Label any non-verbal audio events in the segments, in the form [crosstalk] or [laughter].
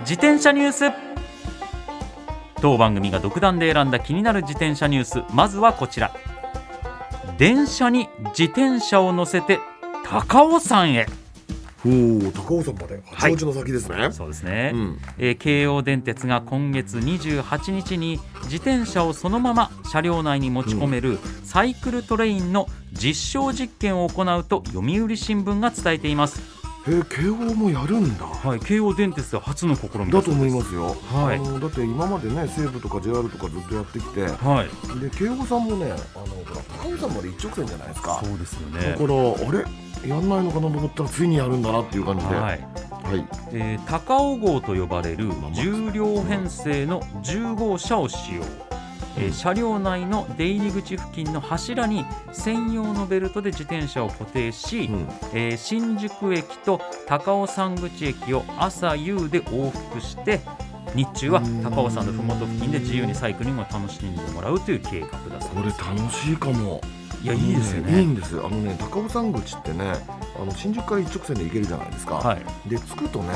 自転車ニュース。当番組が独断で選んだ気になる自転車ニュース。まずはこちら。電車に自転車を乗せて高尾山へ。ほう高尾山まで。八王子の先ですね、そうですね、うん。えー京王電鉄が今月28日に自転車をそのまま車両内に持ち込めるサイクルトレインの実証実験を行うと読売新聞が伝えています、えー、慶応もやるんだ。はい、京王電鉄では初の試みだと思いますよ、はい。あのだって今までね西武とか JR とかずっとやってきて。はい。で慶応さんもねあのほら高尾山まで一直線じゃないですか。そうですよだねからあれ？やんないのかなと思ったらついにやるんだなっていう感じで。ははい。い、えー高尾号と呼ばれる重量編成の10号車を使用、えー車両内の出入り口付近の柱に専用のベルトで自転車を固定し、うんえー新宿駅と高尾山口駅を朝夕で往復して日中は高尾山の麓付近で自由にサイクリングを楽しんでもらうという計画だそうこれです。楽しいかもいやいいですよいいね。んですあのね高尾山口ってねあの新宿から一直線で行けるじゃないですか、はい。で着くとね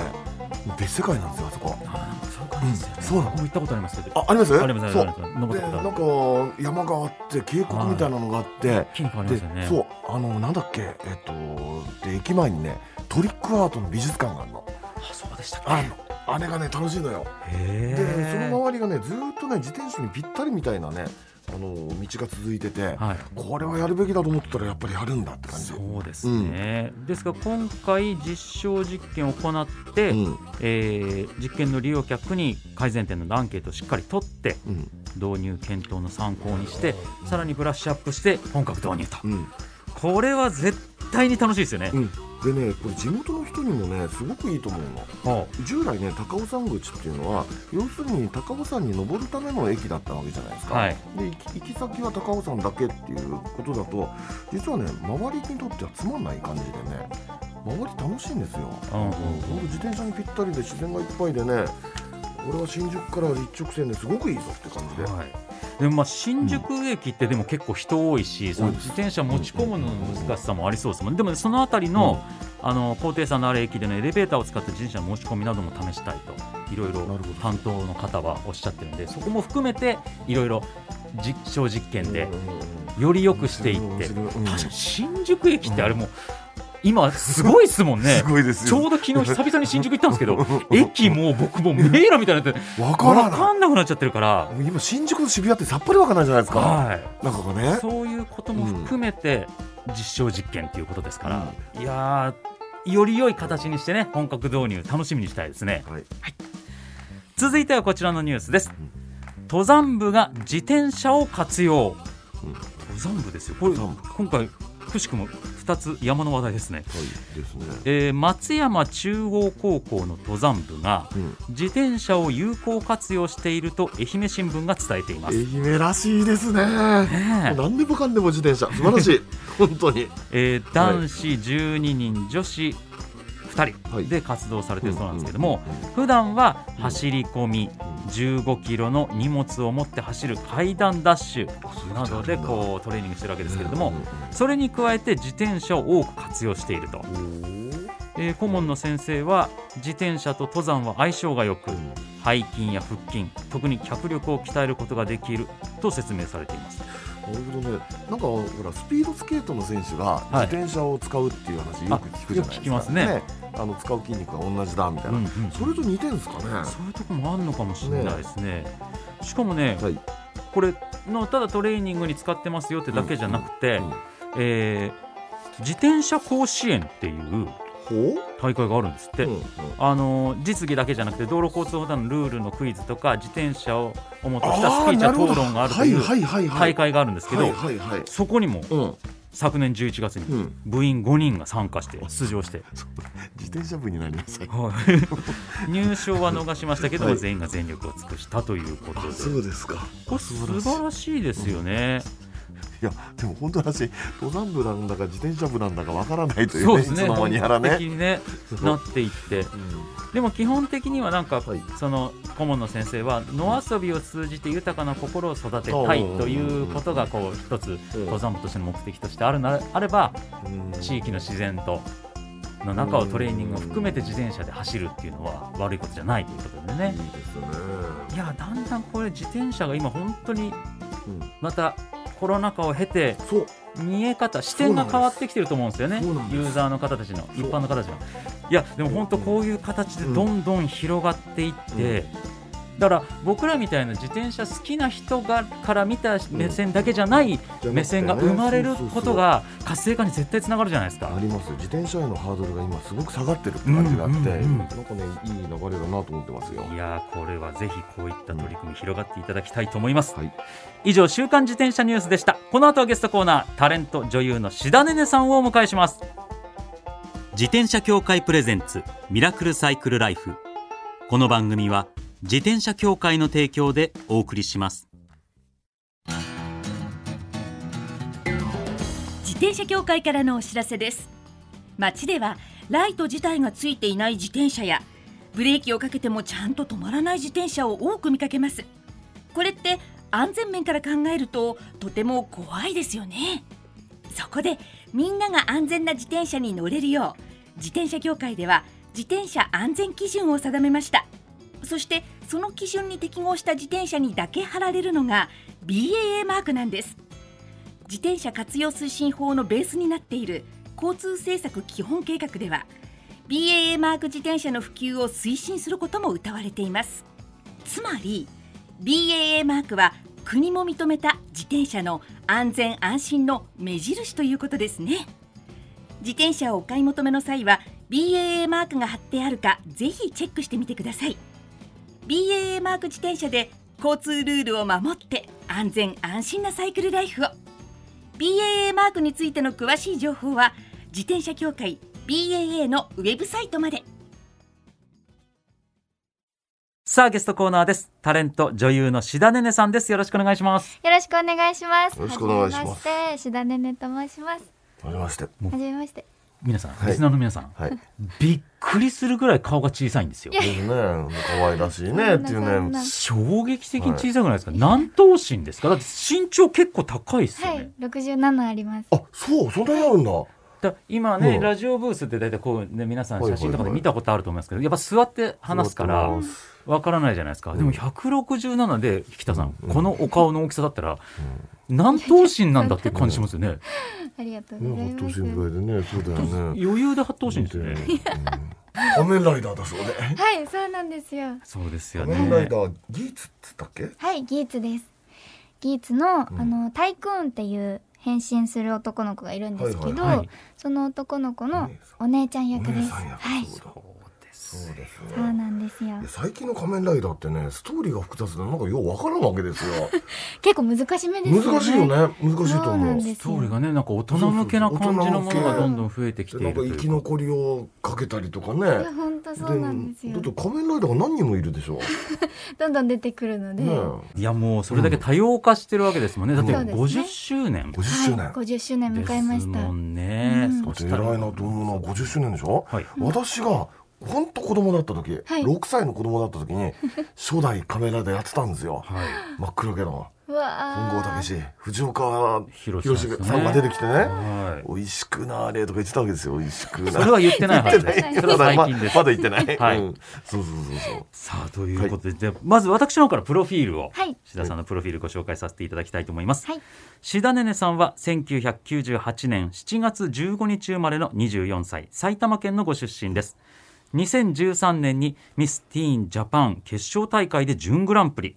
別世界なんですよあそこあそういう感じですよね。うんそうなの僕も行ったことありますけど。ああります？ありますそうますあります。登でったことあるなんか山があって渓谷みたいなのがあって、筋肉ありまですよね。そうあのなんだっけ？えっとで駅前にねトリックアートの美術館があるのあそうでしたっけ？あるのあれがね楽しいのよ。へでそのえ。周りがねずーっとね自転車にぴったりみたいなねあの道が続いてて、はい。これはやるべきだと思ってたらやっぱりやるんだって感じ。そうですね、ですが今回実証実験を行って、うん。えー実験の利用客に改善点のアンケートをしっかり取ってうん。導入検討の参考にしてさらにブラッシュアップして本格導入と。うん。これは絶対に楽しいですよね、うんでねこれ地元の人にもねすごくいいと思うの。は従来ね高尾山口っていうのは要するに高尾山に登るための駅だったわけじゃないですか、はい。で行き先は高尾山だけっていうことだと実はね周りにとってはつまんない感じでね周り楽しいんですよ、うん自転車にぴったりで自然がいっぱいでね俺は新宿から一直線ですごくいいぞって感じで、はいでもまあ新宿駅ってでも結構人多いし、その自転車持ち込むのの難しさもありそうですもん、でもそのあたりの,、あの高低差のある駅でのエレベーターを使って自転車の持ち込みなども試したいといろいろ担当の方はおっしゃってるんでそこも含めていろいろ実証実験でより良くしていって、新宿駅ってあれもう今すごいですもんね。[laughs] すごいですよ。ちょうど昨日久々に新宿行ったんですけど [laughs] 駅もう僕もう迷路みたいになってわから分かんなくなっちゃってるから、今新宿と渋谷ってさっぱりわかんないじゃないですか、はい、なんかね。そういうことも含めて実証実験ということですから、いやーより良い形にしてね本格導入楽しみにしたいですね。はい。続いてはこちらのニュースです。登山部が自転車を活用、うん。登山部ですよ。これ今回くしくも2つ山の話題ですね、はいですね。えー松山中央高校の登山部がうん。自転車を有効活用していると愛媛新聞が伝えています、愛媛らしいですね。ねえ。何でもかんでも自転車。素晴らしい。[laughs] 本当に。えー男子12人、女子2はい。人で活動されているそうなんですけども、普段は走り込み15キロの荷物を持って走る階段ダッシュなどでこうトレーニングしてるわけですけれども、それに加えて自転車を多く活用していると、えー顧問の先生は自転車と登山は相性が良く背筋や腹筋特に脚力を鍛えることができると説明されていますなるほどね。なんかほらスピードスケートの選手がはい。自転車を使うっていう話よく聞くじゃないですか、聞きますね。あの使う筋肉が同じだみたいな、うんうん。それと似てるんですかね。そういうとこもあるのかもしれないですね。しかもね、はい。これのただトレーニングに使ってますよってだけじゃなくて、うんえー自転車甲子園っていうほ大会があるんですって、う、うんうん。あの実技だけじゃなくて道路交通法のルールのクイズとか自討論を主としたスピーチや討論があるという大会があるんですけど、そこにもうん。昨年11月にうん。部員5人が参加して出場して、[laughs] 自転車部になりなさい。はい。[laughs] 入賞は逃しましたけども、はい。全員が全力を尽くしたということで。そうですか。これ素晴らしいですよね。いやでも本当だし登山部なんだか自転車部なんだかわからないというそうですね。ねいつの間にやら本格的ね、にねなっていって、でも基本的にはなんか、はい。その顧問の先生は野遊びを通じて豊かな心を育てたいということがこう一つうん。登山部としての目的としてあるなあればうん。地域の自然との中をトレーニングを含めて自転車で走るっていうのは悪いことじゃないということでいいね。ですね。いやだんだんこれ自転車が今本当にうん。またコロナ禍を経てそう。見え方視点が変わってきてると思うんですよね。ユーザーの方たちの一般の方たちの。いやでも本当こういう形でどんどん広がっていって、だから僕らみたいな自転車好きな人がから見た目線だけじゃない目線が生まれることが活性化に絶対つながるじゃないですか。あ。ります。自転車へのハードルが今すごく下がってるって感じがあって、うんうんうん。なんかねいい流れだなと思ってますよ。いやーこれはぜひこういった取り組み広がっていただきたいと思います、はい。以上週刊自転車ニュースでした。この後はゲストコーナータレント女優の志田ねねさんをお迎えします。自転車協会プレゼンツミラクルサイクルライフ。この番組は自転車協会の提供でお送りします。自転車協会からのお知らせです。街ではライト自体がついていない自転車やブレーキをかけてもちゃんと止まらない自転車を多く見かけます。これって安全面から考えるととても怖いですよね。そこでみんなが安全な自転車に乗れるよう自転車協会では自転車安全基準を定めました。そしてその基準に適合した自転車にだけ貼られるのが BAA マークなんです。自転車活用推進法のベースになっている交通政策基本計画では BAA マーク自転車の普及を推進することも謳われています。つまり BAA マークは国も認めた自転車の安全安心の目印ということですね。自転車をお買い求めの際は BAA マークが貼ってあるかぜひチェックしてみてください。BAA マーク自転車で交通ルールを守って安全安心なサイクルライフを。BAA マークについての詳しい情報は自転車協会 BAA のウェブサイトまで。さあゲストコーナーです。タレント女優の志田ねねさんです。よろしくお願いします。よろしくお願いします。よろしくお願いします。はじめまして、志田ねねと申します。ありまして。はじめまして。皆さん、はい。リスナーの皆さんはい。びっくりするぐらい顔が小さいんですよ。ですね可愛らしいねっていうね。衝撃的に小さくない。ですか、何頭身ですか？だって身長結構高いですよね、はい、六十七あります。あそうそんなにあるんだ。だ今ね、うん。ラジオブースって大体こうね皆さんはいはい写真とかで見たことあると思いますけど、やっぱ座って話すからわからないじゃないですか、うん。でも167で引田さん、うん。このお顔の大きさだったら何頭身なんだって感じしますよねありがとうねございます。八頭身ぐらいでねそうだよね。余裕で8頭身ですよね。うん。仮面ライダーだそうで。はい、そうなんですよ。そうですよ仮面ライねダーギーツっつったっけ？はい、ギーツです。ギーツの、うん。あのタイクーンっていう変身する男の子がいるんですけど、はいはいその男の子のおお姉ちゃん役です。はい、そうですそうですそうねなんですよ。最近の仮面ライダーってねストーリーが複雑でなんかようわからんわけですよ。[laughs] 結構難しめですよね。難しいよね。難しいと思う。んですストーリーがねなんか大人向けな感じのものがどんどん増えてきてなんか生き残りをかけたりとかね。いや、本当そうなんですよ。だっ。て仮面ライダーが何人もいるでしょ [laughs] どんどん出てくるので。ねいやもうそれだけ多様化してるわけですもんね、だってそうですね。50周年。50周年、はい、50周年迎えました。もんね、うん。だって偉いなと思うのは50周年でしょ、はい。私が本当子供だった時、はい。6歳の子供だった時に [laughs] 初代仮面ライダーやってたんですよ。はい。真っ黒けのうわ本郷ー武史藤岡広弘志さん。が出てきてね。はい。美味しくなーれとか言ってたわけですよ美味しくなそれは言ってないはずです。言ってない。それは最近です。まだ言ってない、はい。うん、そうそうそうそう。さあということで、でまず私の方からプロフィールをはい。志田さんのプロフィールご紹介させていただきたいと思います、はい。志田ねねさんは1998年7月15日生まれの24歳埼玉県のご出身です2013年にミス・ティーン・ジャパン決勝大会で準グランプリ。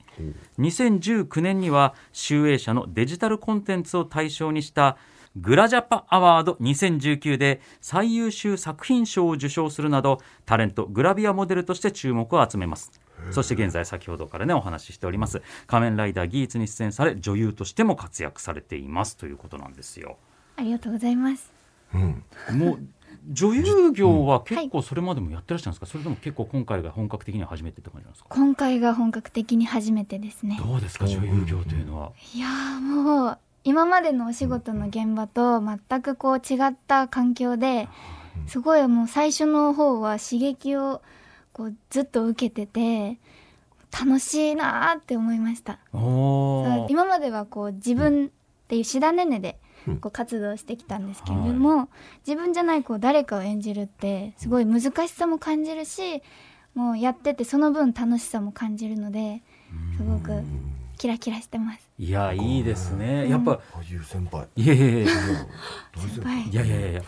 2019年には集英社のデジタルコンテンツを対象にしたグラジャパアワード2019で最優秀作品賞を受賞するなどタレントグラビアモデルとして注目を集めます。そして現在先ほどからねお話ししております仮面ライダーギーツに出演され女優としても活躍されていますということなんですよ。ありがとうございます。うん。もう女優業は結構それまでもやってらっしゃるんですか、それとも結構今回が本格的には初めてって感じなんですか？今回が本格的に初めてですね。どうですか？女優業というのは、いやーもう今までのお仕事の現場と全くこう違った環境ですごいもう最初の方は刺激をこうずっと受けてて楽しいなーって思いました。今まではこう自分っていうシダネネでうんこう活動してきたんですけれども、自分じゃないこう誰かを演じるってすごい難しさも感じるしもうやっててその分楽しさも感じるのですごくキラキラしてます。いやいいですね。やっぱ、ああいう先輩。いやいやいやいや。いいやいや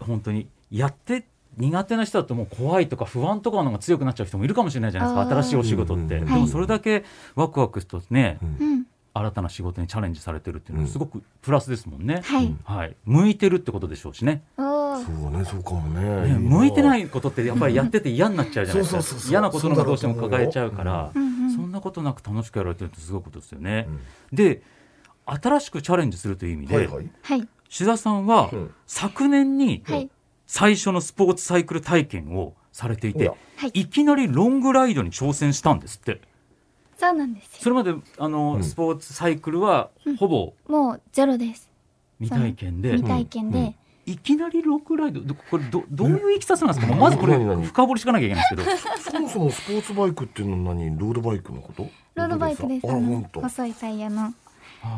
本当に。やって苦手な人だともう怖いとか不安とかの方が強くなっちゃう人もいるかもしれないじゃないですか。新しいお仕事って、うん。うんでもそれだけワクワクとね、うんうん、新たな仕事にチャレンジされてるっていうのはすごくプラスですもんね、はい、はい、向いてるってことでしょうしね。そうねそうかもね。ね向いてないいことってやっぱりやってて嫌になっちゃうじゃないですか。嫌なことの方がどうしても抱えちゃうからうんうん。そんなことなく楽しくやられてるってすごいことですよね。う。ん。で新しくチャレンジするという意味で、はいはい。はい。志田さんはうん。昨年にはい。最初のスポーツサイクル体験をされていてはい。いきなりロングライドに挑戦したんですってそうなんですよ。それまであの、うん。スポーツサイクルはほぼもうゼロです。未体験で、未体験で、うん。いきなりロングライド？どこれどどういういきさつなんですか、まずこれ深掘りしかなきゃいけないんですけど。そもそもスポーツバイクっていうのは何？ロードバイクのこと？ロードバイクです。あらあの本当。細いタイヤのは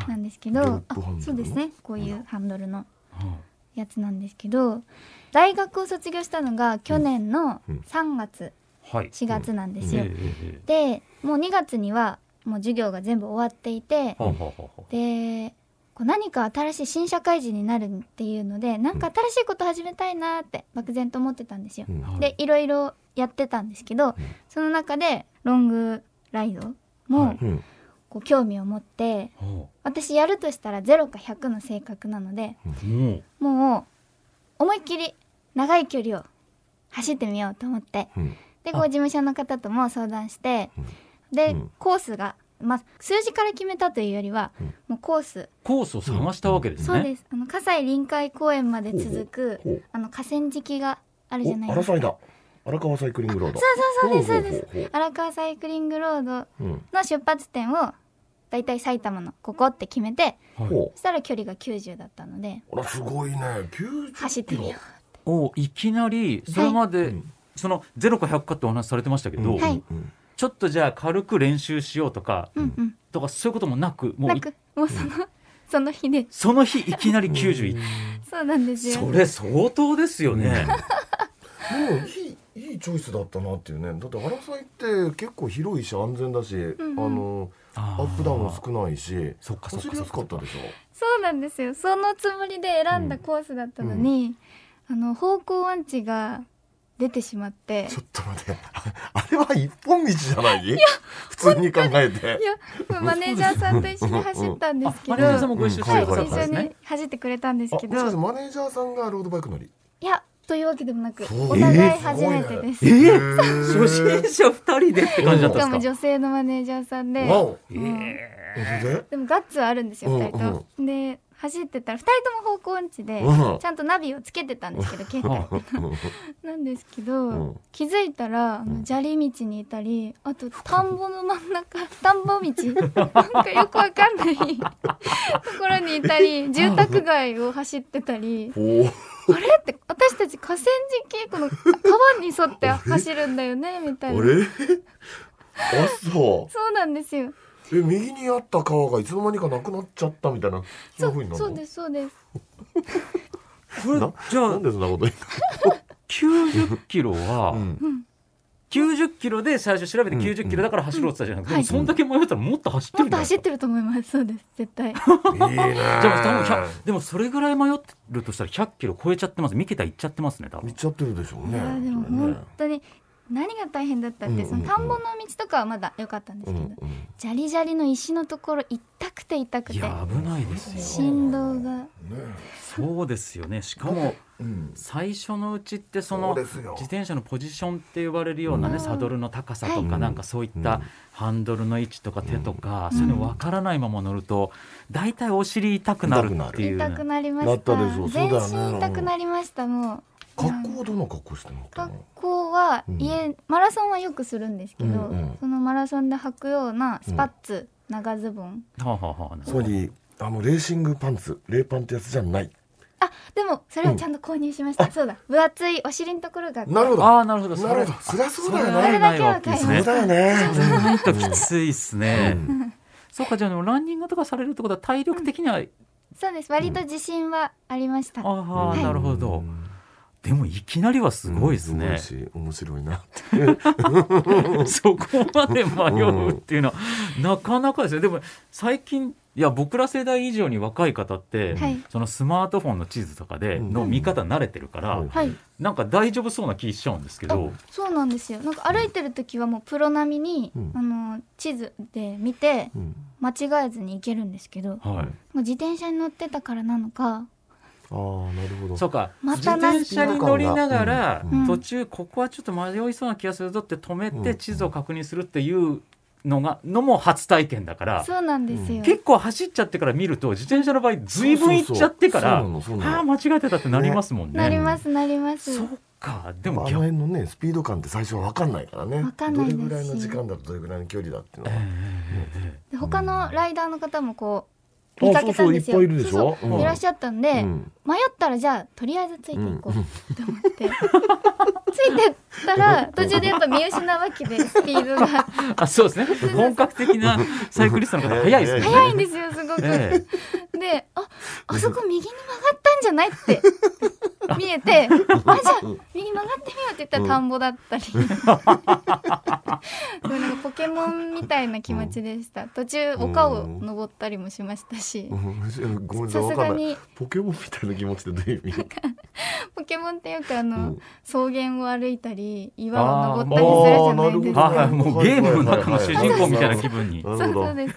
いなんですけど。あプハンドルの？そうですね。こういうハンドルのはいやつなんですけど。大学を卒業したのが去年のうん。3月。はい4月なんですよ、でもう2月にはもう授業が全部終わっていてでこう何か新しい新社会人になるっていうのでなんか新しいこと始めたいなって漠然と思ってたんですよ。でい。ろいろやってたんですけど、その中でロングライドはもこう興味を持っては私やるとしたら0か100の性格なのであもう思いっきり長い距離を走ってみようと思ってうんでこう事務所の方とも相談してでうん。コースが、まあ、数字から決めたというよりはうん。もうコース。コースを探したわけですね。そうです。あの葛西臨海公園まで続くあの河川敷があるじゃないおですか。荒沢だ。荒川サイクリングロード。そうそうそうですほほほ荒川サイクリングロードの出発点をだいたい埼玉のここって決めてはいほそしたら距離が90だったのでうあらすごいね。90走ってみよおいきなりそれまで、うんそのゼロか100かってお話しされてましたけど、はいうんちょっとじゃあ軽く練習しようとか、う、うんうん、とかそういうこともなくもうないく。もうそのその日で。その日いきなり90いそうなんですよ。それ相当ですよね。でもいいいいチョイスだったなっていうね。だって荒沢って結構広いし安全だし、んうん。あのアアップダウンも少ないしそっかそっか走りやすかったでしょ。そうなんですよ。そのつもりで選んだコースだったのに、あの方向音痴が出てしまって。ちょっと待って。[laughs] あれは一本道じゃない？普通に考えて。いやマネージャーさんと一緒に走ったんですけど。あマネージャーさんもご一緒してはい、一緒に。走ってくれたんですけど。マネージャーさんがロードバイク乗り。いやというわけでもなくお互い初めてです、えへー、ー。初心者二人でって感じだっしたかもんですか？女性のマネージャーさんで。わお。えうんー。ででもガッツはあるんですようん2人と、で走ってたら2人とも方向音痴で、うん。ちゃんとナビをつけてたんですけど [laughs] 携帯。なんですけど、うん。気づいたら砂利道にいたりあと田んぼの真ん中 [laughs] 田んぼ道。なんかよくわかんない。[laughs] ところにいたり住宅街を走ってたり。あれって私たち河川敷この川に沿って走るんだよねみたいな。あれ？あそそうなんですよ。うえ右にあった川がいつの間にかなくなっちゃったみたいなそんな風になるの？そうですそうです。これなじゃあなんでそんなこと言90 [laughs] キロは、うの、うん90キロで最初調べて90キロだから走ろうって言ったじゃなくて、はいでもそんだけ迷ったらもっと走ってもっとるんじゃないですか走ってると思います。そうです絶対。いいね。[laughs] じゃあ多分100でもそれぐらい迷ってるとしたら100キロ超えちゃってます。三桁いっちゃってますね多分。見ちゃってるでしょうね。いやでも本当に何が大変だったって、うんうんうん。その田んぼの道とかはまだ良かったんですけど、うんうんジャリジャリの石のところ痛くて痛くて。いや危ないですよ。振動が。ね。そうですよね。しかもうん。最初のうちってそその自転車のポジションって呼ばれるようなね、うん。サドルの高さとか、はい。なんかそういっうん。たハンドルの位置とか手とか、うん。そういうの分からないまま乗ると大体お尻痛くなるっていう。痛くなりまなしった。全よね身痛くなりましたもう格好はどんな格好して学の？校はうん。家、マラソンはよくするんですけど、うんうん。そのマラソンで履くようなスパッツ、長ズボン。はあはあはあつまりあのレーシングパンツレーパンってやつじゃない。あでもそれはちゃんと購入しました、そうだ。分厚いお尻のところがなるほど。ああなるほどなるほど。そりゃそうだよそれねないわけですね。それだそうだよね。きついっすね、うん。そうかじゃあでもランニングとかされるってことは体力的には、そうです。割と自信はありました、ああ、はいなるほど、うんでもいきなりはすごいですね、すごいし面白いな [laughs] そこまで迷うっていうのは、なかなかですよ。でも最近いや僕ら世代以上に若い方って、はい。そのスマートフォンの地図とかでの見方慣れてるから、うんはい。なんか大丈夫そうな気しちゃうんですけど、そうなんですよ。なんか歩いてる時はもうプロ並みに、うん。あの地図で見てうん。間違えずに行けるんですけど、もはう自転車に乗ってたからなのかああなるほど。い、そうか、ま自たな転車に乗りながら、うん。うん。途中ここはちょっと迷いそうな気がするぞって止めてうん。地図を確認するっていうのがのも初体験だから、そうなんですよ、結構走っちゃってから見ると自転車の場合ずいぶん行っちゃってからああの間違えてたってなりますもんね。なりますなります。そうか。ででもあの辺のねスピード感って最初は分かんないからね。わかんないです。どれぐらいの時間だとどれぐらいの距離だっていうのえは、他のライダーの方もこう見かけたんですよ。あそうそういっぱいいるでしょ？そうそう。うん。いらっしゃったんで、うん。迷ったらじゃあとりあえずついていこうって思って、[laughs] ついてったら途中でやっぱ見失うわけでスピードが。[laughs] あそうですね。本格的なサイクリストの方早いですよね。速いんですよすごく。えでああそこ右に曲がったんじゃないって見えてあじゃあ右曲がってみようって言ったら田んぼだったり、[laughs] でもなんかポケモンみたいな気持ちでした。途中丘を登ったりもしましたしうん。ごめん。なさい分かん。ないすがにポケモンみたいな気持ちでどういう意味ポケモンってよくあの、うん。草原を歩いたり岩を登ったりするじゃないですか。あーなるほどはいもうゲームの中の主人公みたいな気分になそうるほどそうです。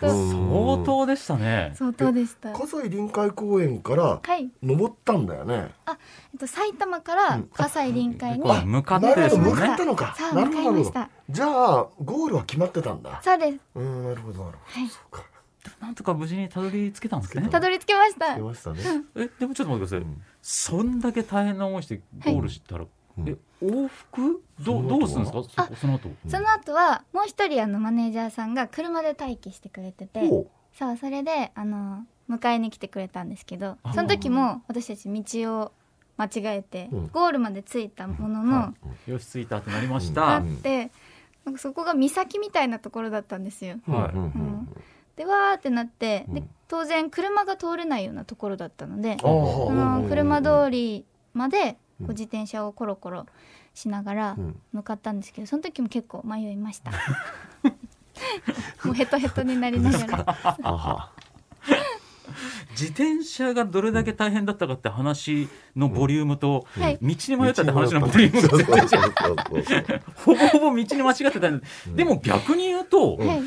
相当でしたね。相当でした。葛西臨海公園から、登ったん。だよねえっと埼玉から葛西臨海に、これ向かってですね。かった。のかさあ向かいました。じゃあゴールは決まってたんだ。そうです。うんなるほどなるほど。はい。そうか。なんとか無事にたどり着けたんですね。たどり着きました。したね。えでもちょっと待ってください。うん。そんだけ大変な思いしてゴールしたら、うん。え往復？どうどうするんですか？その後。その後はもう一人あのマネージャーさんが車で待機してくれてて、そうそれであの迎えに来てくれたんですけどその時も私たち道を間違えて、うん。ゴールまで着いたものの、よし着いたってなりましうん。た。あって、なんかそこが岬みたいなところだったんですよ。はい。うん。うん。うん。でわーってなって、でうん。当然車が通れないようなところだったので、あそのあ車通りまでこう自転車をコロコロしながらうん。向かったんですけどその時も結構迷いました。[laughs] もうヘトヘトになりながら。あは自転車がどれだけ大変だったかって話のボリュームと、はい。道に迷ったって話のボリューム。ほぼほぼ道に間違ってたんででも逆に言うと、はい。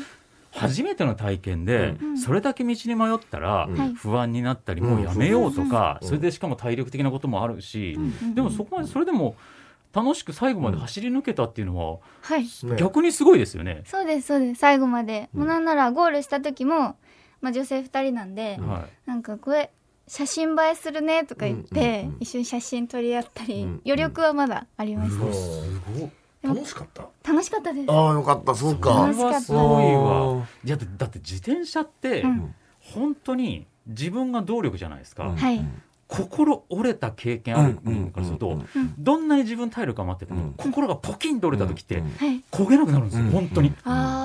初めての体験で、うん。それだけ道に迷ったら、不安になったりもうやめようとか、うん。それでしかも体力的なこともあるし、うん。でもそこまでそれでも楽しく最後まで走り抜けたっていうのは、はい。ね。逆にすごいですよね。そうですそうです。最後まで、うん。もうなんならゴールした時も、まあ、女性2人なんで、はなんかこれ写真映えするねとか言って、うんうんうん一緒に写真撮り合ったり、うん余力はまだありました、うんすごい楽しかった。楽しかったです。ああよかったそうい、かそれはす。ごいわ。いやだだって自転車って、うん。本当に自分が動力じゃないですか、うん。はい。心折れた経験ある人からすると、うんどんなに自分体力余ってても、うん。心がポキンと折れた時って、焦げなくなるんですよ、うん。本当に、ああ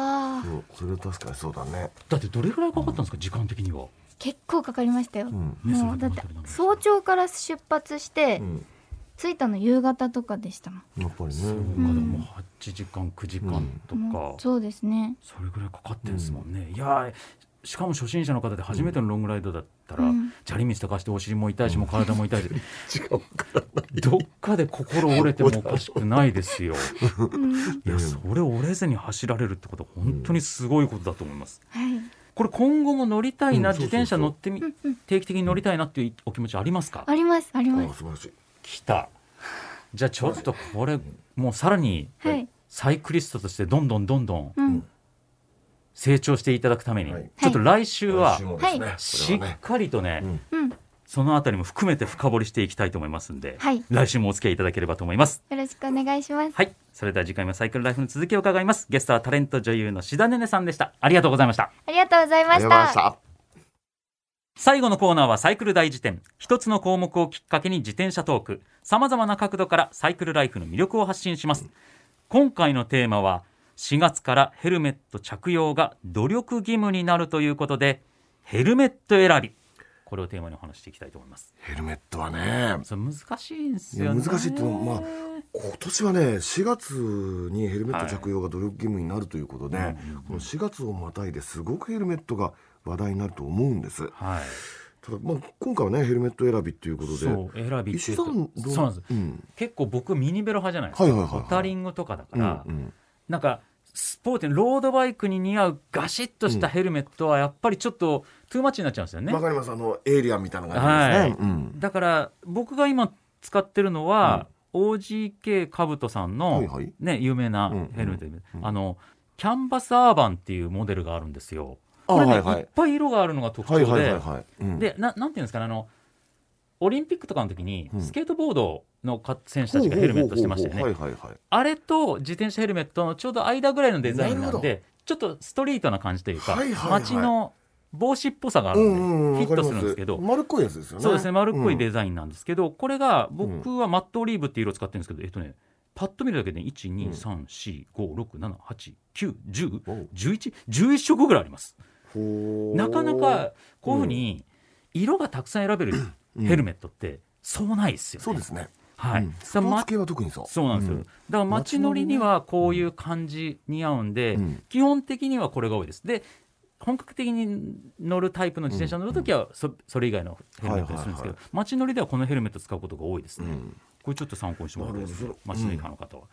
そうそれは確かにそうだねだってどれぐらいかかったんですか？時間的には、結構かかりましたよ、うん。ねもうだって早朝から出発して、うん。着いたの夕方とかでしたもんやっぱりね。そうか、ん。でも8時間9時間とか、そうですね。それぐらいかかってんですもんね、いやーしかも初心者の方で初めてのロングライドだったら、うん。砂利道とかしてお尻も痛いしもう体も痛いし、[laughs] 時間かからない。どっかで心折れてもおかしくないですよ。うん。いやそれ折れずに走られるってことは本当にすごいことだと思います、はい。これ今後も乗りたいな、うん。自転車乗ってみうんうん。定期的に乗りたいなっていうお気持ちありますか？ありますありあます。素晴らしい。来た。じゃあちょっとこれもうさらにはい。サイクリストとしてどんどんどんどんうん成長していただくために、はい。ちょっと来週はしっかりとね、そのあたりも含めて深掘りしていきたいと思いますんで、はい。来週もお付き合いいただければと思います。よろしくお願いします。はい。それでは次回もサイクルライフの続きを伺います。ゲストはタレント女優の志田ねねさんでした。ありがとうございました。ありがとうございました。最後のコーナーはサイクル大辞典。一つの項目をきっかけに自転車トーク。さまざまな角度からサイクルライフの魅力を発信します。今回のテーマは4月からヘルメット着用が努力義務になるということでヘルメット選び。これをテーマにお話していきたいと思います。ヘルメットはね。それ難しいんですよね。難しいってまあ今年はね4月にヘルメット着用が努力義務になるということで、この4月をまたいですごくヘルメットが話題になると思うんです。はい。ただ、まあ、今回はねヘルメット選びっていうことでそう選び石井さんどう？そうなんです。うん。結構僕ミニベロ派じゃないですか、はいはいはいはい。ボタリングとかだかうんら、うんなんかスポーティーロードバイクに似合うガシッとしたヘルメットはやっぱりちょっとトゥーマッチになっちゃうんですよね。わ、かります。あのエイリアンみたいな感じですね、うん。だから僕が今使ってるのは、OGK カブトさんの、はいはい。ね、有名なうんヘルメット、うん。あのキャンバスアーバンっていうモデルがあるんですよ。あこれね、はい。はいいっぱい色があるのが特徴で、はいはいはいはい、うん。でななんていうんですかねあのオリンピックとかの時に、うん。スケートボードのか選手たちがヘルメットしてましたよね。あれと自転車ヘルメットのちょうど間ぐらいのデザインなんでちょっとストリートな感じというか、街の帽子っぽさがあるうんので、フィットするんですけど。丸っこいやつですよねそうですね丸っこいうん。デザインなんですけど、これが僕はマットオリーブっていう色を使ってるんですけど、えっとねパッと見るだけで123456789101111色ぐらいあります。なかなかこういうふうに色がたくさん選べるうんヘルメットってそうないですよね、そうですね。はい、うん。スポーツ系は特にそう。そうなんですよ、うん。だから街乗りにはこういう感じ似合うんで、うん。基本的にはこれが多いです。で本格的に乗るタイプの自転車乗るときはそそれ以外のヘルメットにするんですけど、はい街乗りではこのヘルメット使うことが多いですね、うん。これちょっと参考にしてもらいたいです街乗り派の方は、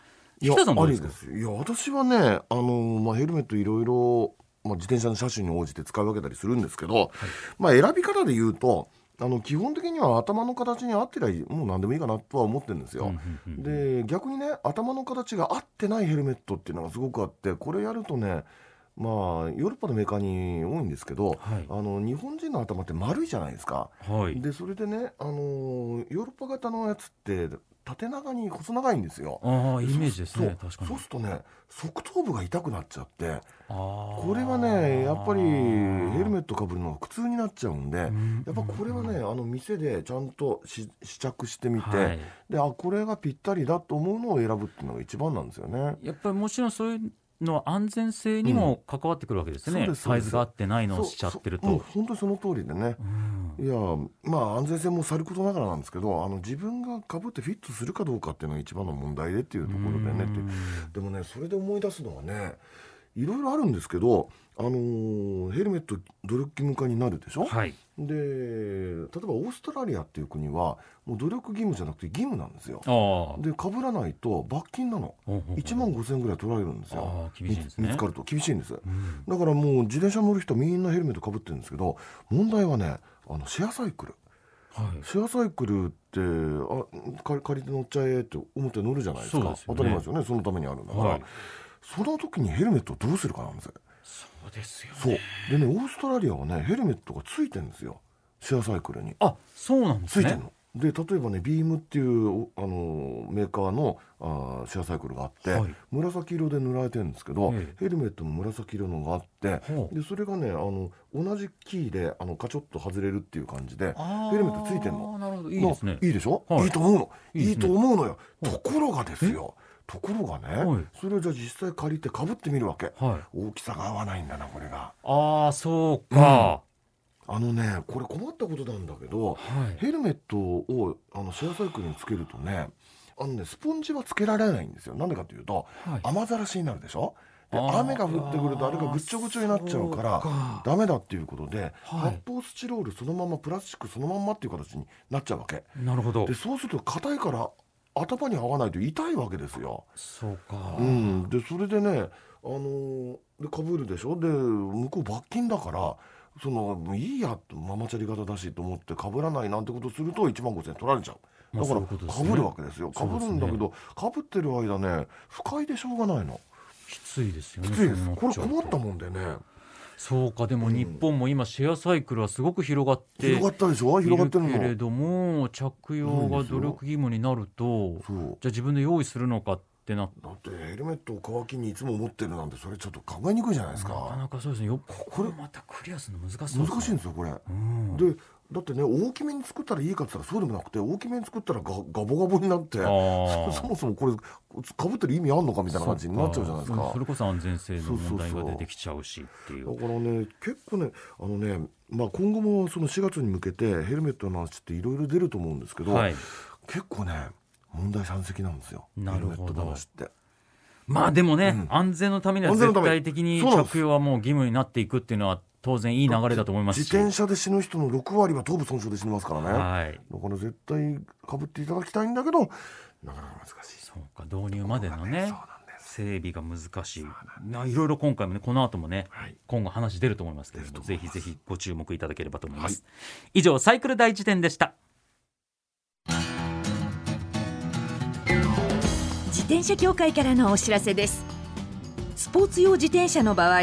いやいや私はねあの、まあ、ヘルメットいろいろ、まあ、自転車の車種に応じて使い分けたりするんですけど、まあ、選び方で言うとあの基本的には頭の形に合ってりゃもう何でもいいかなとは思ってるんですよ。で逆にね頭の形が合ってないヘルメットっていうのがすごくあってこれやるとねまあヨーロッパのメーカーに多いんですけど、はいあの日本人の頭って丸いじゃないですか。はいでそれでね、あのヨーロッパ型のやつって縦長に細長いんですよ。ああイメージですね。そう確かに。そうするとね側頭部が痛くなっちゃってこれはねやっぱりヘルメットかぶるのが苦痛になっちゃうんで、うんやっぱこれはねあの店でちゃんとし試着してみて、はい。であこれがぴったりだと思うのを選ぶっていうのが一番なんですよね。やっぱりもちろんそういうのは安全性にも関わってくるわけですね、そうですサイズが合ってないのをしちゃってるそうもうと。本当にその通りでね。うん。いやまあ安全性もさることながらなんですけどあの自分がかぶってフィットするかどうかっていうのが一番の問題でっていうところでね。でもねそれで思い出すのはねいろいろあるんですけど、あのーヘルメット努力義務化になるでしょ、はいで例えばオーストラリアっていう国はもう努力義務じゃなくて義務なんですよ。でかぶらないと罰金なの。ほうほうほう1万5千円ぐらい取られるんですよ。厳しいですね。見つかると。厳しいんです。うん。だからもう自転車乗る人みんなヘルメットかぶってるんですけど問題はねあのシェアサイクル。はい。シェアサイクルってあ借りて乗っちゃえって思って乗るじゃないですか。ね。当たり前ですよね。そのためにあるんだから、はい。その時にヘルメットをどうするかなんです。よそうですよそう。でねオーストラリアはねヘルメットがついてるんですよ。シェアサイクルに。あそうなんですね。ついてるの。で例えばねビームっていうおあのメーカーのあーシェアサイクルがあって、はい。紫色で塗られてるんですけど、ええ。ヘルメットも紫色のがあってでそれがねあの同じキーであのカチョッと外れるっていう感じでヘルメットついてんの。なるほど。いいですね。ないいでしょ、はい。い、いと思うの。いいいと思うのよ。はいところがですよところがね、はい。それをじゃあ実際借りてかぶってみるわけ。はい。大きさが合わないんだなこれが。ああそうか、あのねこれ困ったことなんだけどはい。ヘルメットをあのシェアサイクルにつけるとねあのねスポンジはつけられないんですよ。なんでかというとはい。雨ざらしになるでしょ？で雨が降ってくるとあれがぐっちょぐちょになっちゃうからダメだっていうことで、はい。発泡スチロールそのままプラスチックそのまんまっていう形になっちゃうわけ。なるほど。でそうすると硬いから頭に合わないと痛いわけですよ。そうか、うん、でそれでねあのーでかぶるでしょ？で向こう罰金だからそのもういいやとママチャリ型だしと思ってかぶらないなんてことすると1万5000円取られちゃう。まあだからかぶるわけですよ。かぶるんだけどかぶってる間ね不快でしょうがないの。きついですよねきついです。これ困ったもんでねそうかでも日本も今シェアサイクルはすごく広がって広がったでしょ？広がってるけれども着用が努力義務になるとじゃあ自分で用意するのかってなだってヘルメットを乾きにいつも持ってるなんてそれちょっと考えにくいじゃないですなかかなかそうですね。よこれまたクリアするの難しそう難しいんいですよこれ。うん。でだってね大きめに作ったらいいかって言ったらそうでもなくて大きめに作ったらガガボガボになってあ [laughs] そもそもこれかぶってる意味あんのかみたいな感じになっちゃうじゃないですか。それこそ安全性の問題が出てきちゃうしっていう。だからね結構ねあのね、まあ、今後もその4月に向けてヘルメットの話っていろいろ出ると思うんですけど、はい。結構ね問題山積なんですよ。なるほど。ヘルメットの話って。まあでもね、うん。安全のためには絶対的に着用はもう義務になっていくっていうのは当然いい流れだと思いますし。自転車で死ぬ人の6割は頭部損傷で死にますからね、はい。だから絶対かぶっていただきたいんだけどなかなか難しい。そうか導入までのねそうなんです。整備が難しい。ないろいろ今回もねこの後もね、はい。今後話出ると思いますけれどもぜひぜひご注目いただければと思います、以上サイクル大辞典でした。自転車協会からのお知らせです。スポーツ用自転車の場合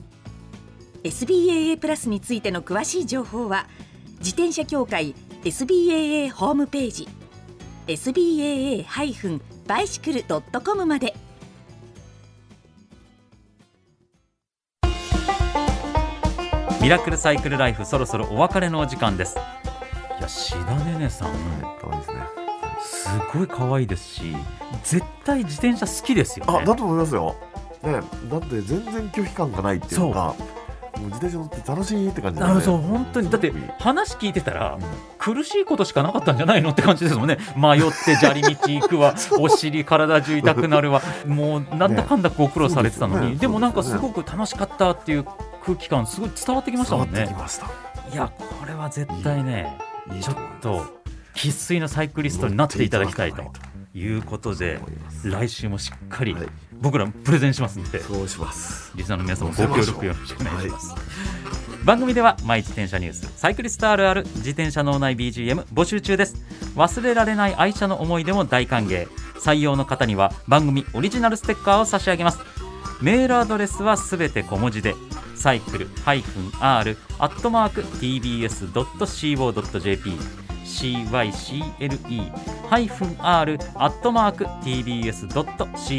SBAA プラスについての詳しい情報は自転車協会 SBAA ホームページ SBAA-bicycle.com まで。ミラクルサイクルライフそろそろお別れのお時間です。いや志田ねねさん可愛いですねすごい可愛いですし絶対自転車好きですよね。あだと思いますよ。ねだって全然拒否感がないっていうのがもう自転車乗って楽しいって感じだね。なるほど本当に。だって話聞いてたら苦しいことしかなかったんじゃないのって感じですもんね。迷って砂利道行くわ。[laughs] お尻体中痛くなるわ。もうなんだかんだご苦労されてたのに、そうでね。でもなんかすごく楽しかったっていう空気感すごい伝わってきましたもんね。いやこれは絶対ねちょっと生粋のサイクリストになっていただきたいということで来週もしっかりはい僕らプレゼンしますんで。そうします。リスナーの皆さんもご協力よろしくお願いします、は番組ではマイ自転車ニュースサイクリストあるある自転車脳内 BGM 募集中です。忘れられない愛車の思い出も大歓迎。採用の方には番組オリジナルステッカーを差し上げます。メールアドレスはすべて小文字でサイクル -r アットマーク tbs.co.jp cycle-r アットマーク tbs.co.jp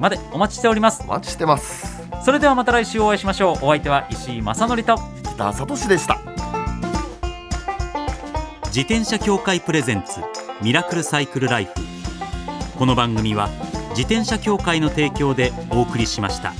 までお待ちしております。お待ちしてます。それではまた来週お会いしましょう。お相手は石井正則と。北里志でした。自転車協会プレゼンツミラクルサイクルライフ。この番組は自転車協会の提供でお送りしました。